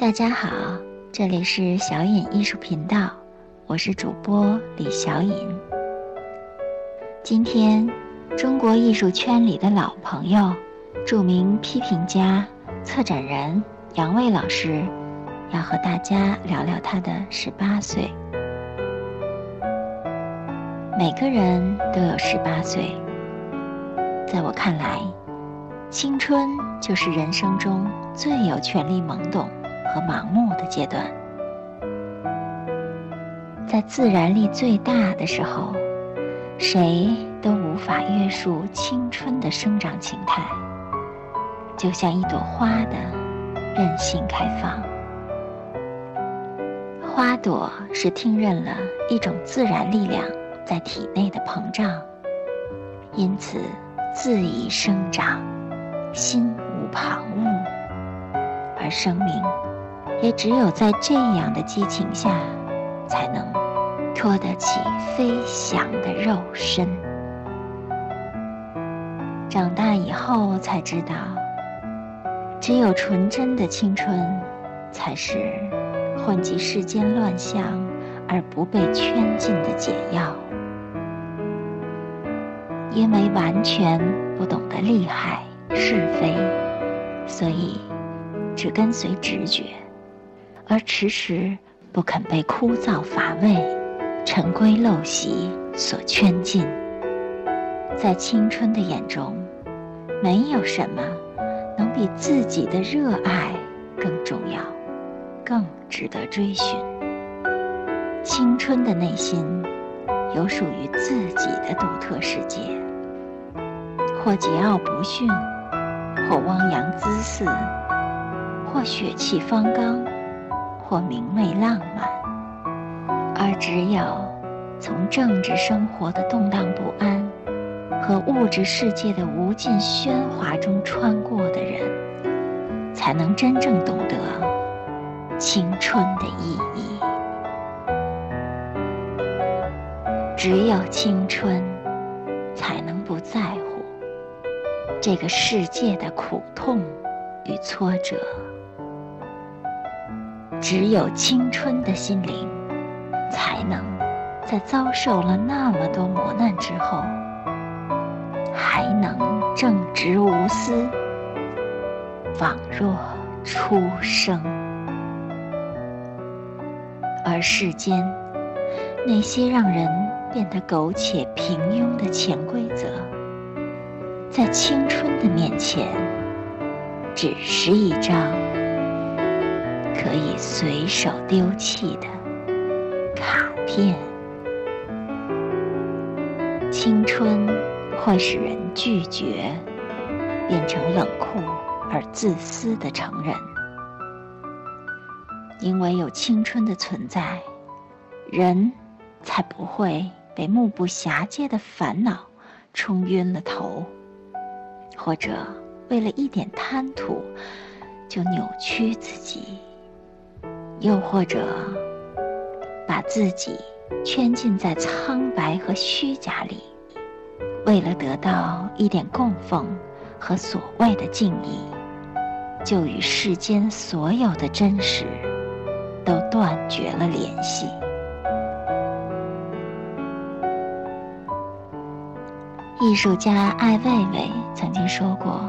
大家好，这里是小颖艺术频道，我是主播李小颖。今天，中国艺术圈里的老朋友、著名批评家、策展人杨卫老师，要和大家聊聊他的十八岁。每个人都有十八岁，在我看来，青春就是人生中最有权力懵懂。和盲目的阶段，在自然力最大的时候，谁都无法约束青春的生长形态，就像一朵花的任性开放。花朵是听任了一种自然力量在体内的膨胀，因此恣意生长，心无旁骛，而生命。也只有在这样的激情下，才能托得起飞翔的肉身。长大以后才知道，只有纯真的青春，才是混迹世间乱象而不被圈禁的解药。因为完全不懂得利害是非，所以只跟随直觉。而迟迟不肯被枯燥乏味、陈规陋习所圈禁，在青春的眼中，没有什么能比自己的热爱更重要、更值得追寻。青春的内心有属于自己的独特世界，或桀骜不驯，或汪洋恣肆，或血气方刚。或明媚浪漫，而只有从政治生活的动荡不安和物质世界的无尽喧哗中穿过的人，才能真正懂得青春的意义。只有青春，才能不在乎这个世界的苦痛与挫折。只有青春的心灵，才能在遭受了那么多磨难之后，还能正直无私，仿若初生。而世间那些让人变得苟且平庸的潜规则，在青春的面前，只是一张。可以随手丢弃的卡片。青春会使人拒绝，变成冷酷而自私的成人。因为有青春的存在，人才不会被目不暇接的烦恼冲晕了头，或者为了一点贪图就扭曲自己。又或者，把自己圈禁在苍白和虚假里，为了得到一点供奉和所谓的敬意，就与世间所有的真实都断绝了联系。艺术家艾未未曾经说过：“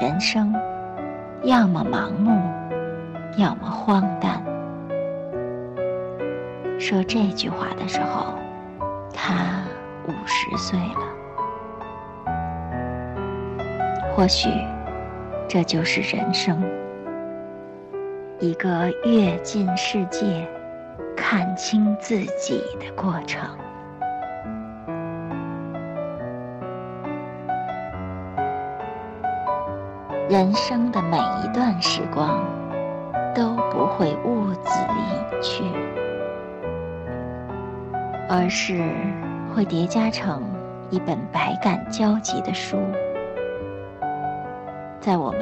人生，要么盲目。”要么荒诞。说这句话的时候，他五十岁了。或许，这就是人生，一个跃进世界、看清自己的过程。人生的每一段时光。都不会兀自隐去，而是会叠加成一本百感交集的书。在我们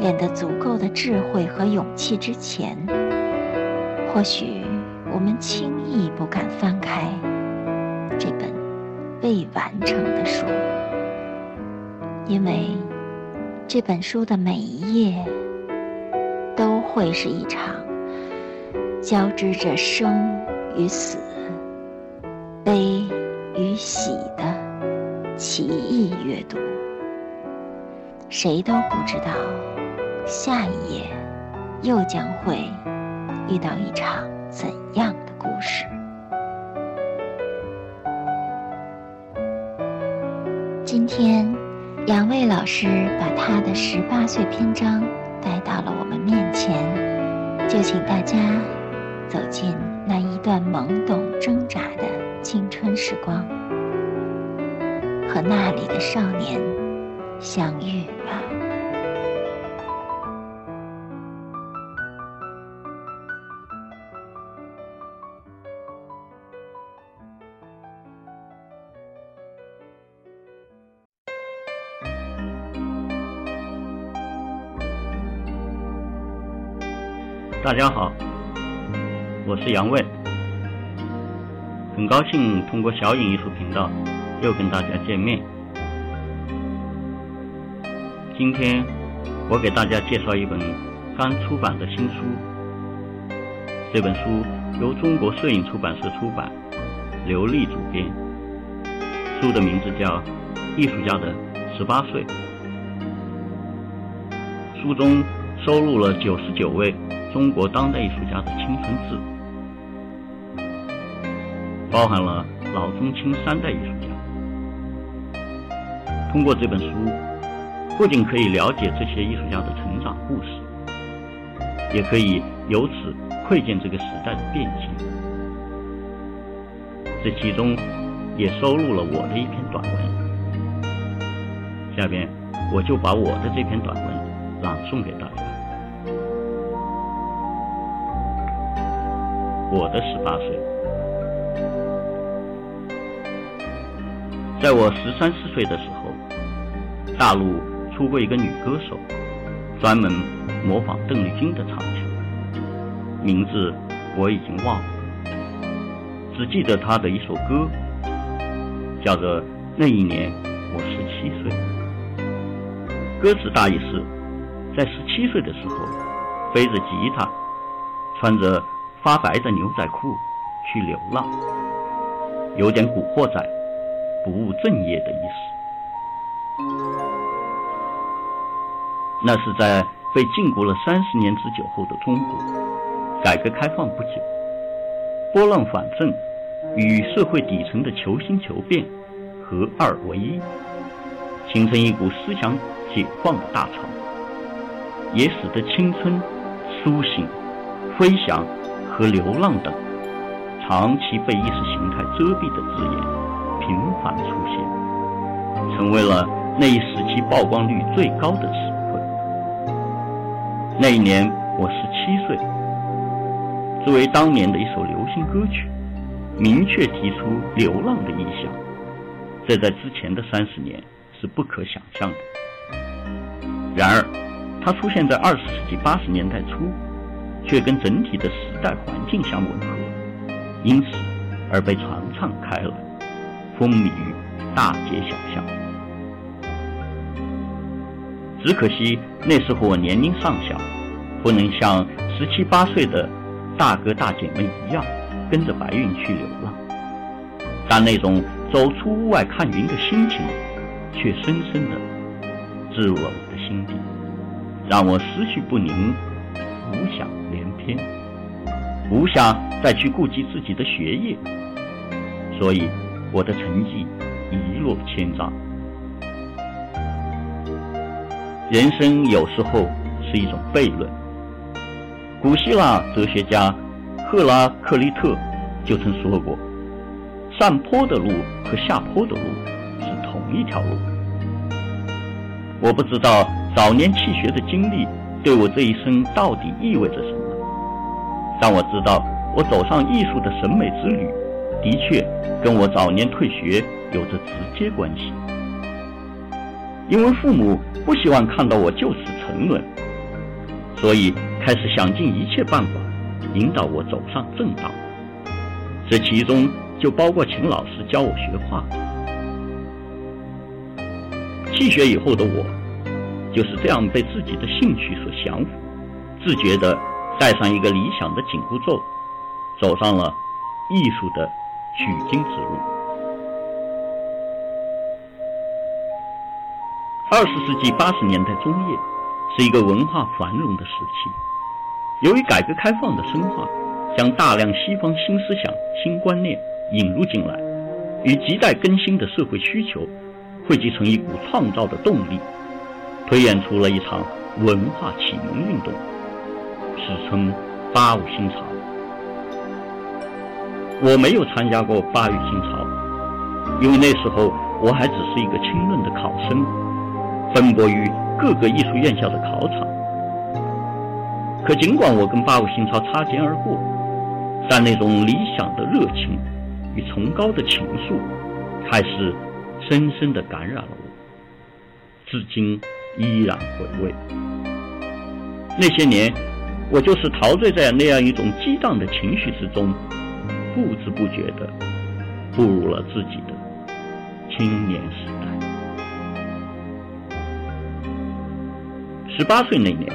练得足够的智慧和勇气之前，或许我们轻易不敢翻开这本未完成的书，因为这本书的每一页。会是一场交织着生与死、悲与喜的奇异阅读。谁都不知道下一页又将会遇到一场怎样的故事。今天，杨卫老师把他的十八岁篇章来到了我们面前，就请大家走进那一段懵懂挣扎的青春时光，和那里的少年相遇吧。大家好，我是杨卫，很高兴通过小影艺术频道又跟大家见面。今天我给大家介绍一本刚出版的新书，这本书由中国摄影出版社出版，刘丽主编。书的名字叫《艺术家的十八岁》，书中收录了九十九位。中国当代艺术家的青春志，包含了老中青三代艺术家。通过这本书，不仅可以了解这些艺术家的成长故事，也可以由此窥见这个时代的变迁。这其中也收录了我的一篇短文。下边我就把我的这篇短文朗诵给大家。我的十八岁，在我十三四岁的时候，大陆出过一个女歌手，专门模仿邓丽君的唱腔，名字我已经忘了，只记得她的一首歌，叫做《那一年我十七岁》。歌词大意是，在十七岁的时候，背着吉他，穿着。发白的牛仔裤去流浪，有点古惑仔、不务正业的意思。那是在被禁锢了三十年之久后的中国，改革开放不久，拨浪反正与社会底层的求新求变合二为一，形成一股思想解放的大潮，也使得青春、苏醒、飞翔。和流浪等长期被意识形态遮蔽的字眼频繁出现，成为了那一时期曝光率最高的词汇。那一年我十七岁，作为当年的一首流行歌曲，明确提出流浪的意象，这在之前的三十年是不可想象的。然而，它出现在二十世纪八十年代初。却跟整体的时代环境相吻合，因此而被传唱开来，风靡于大街小巷。只可惜那时候我年龄尚小，不能像十七八岁的大哥大姐们一样跟着白云去流浪，但那种走出屋外看云的心情，却深深的植入了我的心底，让我思绪不宁。无想天，不想再去顾及自己的学业，所以我的成绩一落千丈。人生有时候是一种悖论。古希腊哲学家赫拉克利特就曾说过：“上坡的路和下坡的路是同一条路。”我不知道早年弃学的经历。对我这一生到底意味着什么？但我知道，我走上艺术的审美之旅，的确跟我早年退学有着直接关系。因为父母不希望看到我就此沉沦，所以开始想尽一切办法引导我走上正道。这其中就包括请老师教我学画。弃学以后的我。就是这样被自己的兴趣所降服，自觉的带上一个理想的紧箍咒，走上了艺术的取经之路。二十世纪八十年代中叶是一个文化繁荣的时期，由于改革开放的深化，将大量西方新思想、新观念引入进来，与亟待更新的社会需求汇集成一股创造的动力，推演出了一场文化启蒙运动，史称“八五新潮”。我没有参加过八五新潮，因为那时候我还只是一个清论的考生。奔波于各个艺术院校的考场，可尽管我跟八五新潮擦肩而过，但那种理想的热情与崇高的情愫，还是深深地感染了我，至今依然回味。那些年，我就是陶醉在那样一种激荡的情绪之中，不知不觉地步入了自己的青年时代。十八岁那年，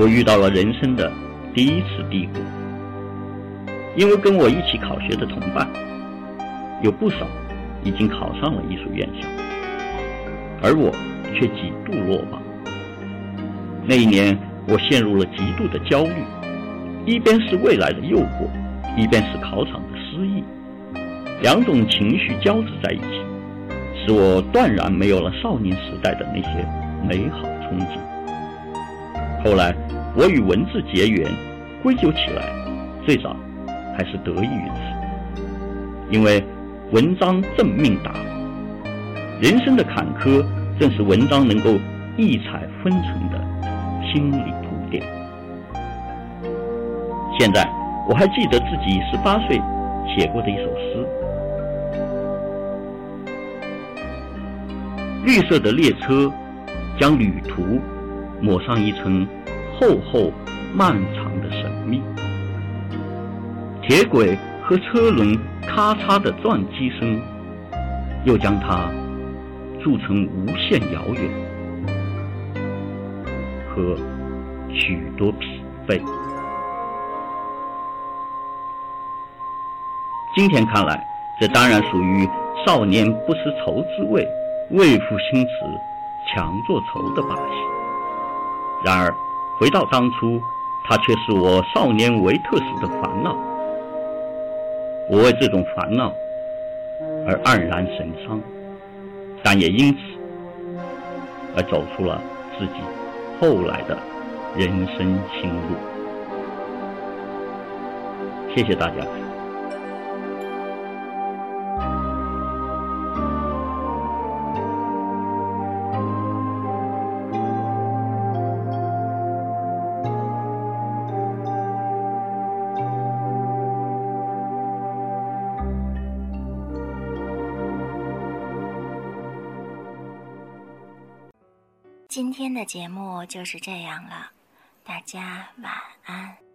我遇到了人生的第一次低谷，因为跟我一起考学的同伴有不少已经考上了艺术院校，而我却几度落榜。那一年，我陷入了极度的焦虑，一边是未来的诱惑，一边是考场的失意，两种情绪交织在一起，使我断然没有了少年时代的那些美好憧憬。后来，我与文字结缘，归咎起来，最早还是得益于此。因为文章正命达，人生的坎坷正是文章能够异彩纷呈的心理。现在我还记得自己十八岁写过的一首诗：绿色的列车将旅途。抹上一层厚厚漫长的神秘，铁轨和车轮咔嚓的撞击声，又将它铸成无限遥远和许多疲惫。今天看来，这当然属于少年不识愁滋味，为赋新词强作愁的把戏。然而，回到当初，它却是我少年维特时的烦恼。我为这种烦恼而黯然神伤，但也因此而走出了自己后来的人生新路。谢谢大家。今天的节目就是这样了，大家晚安。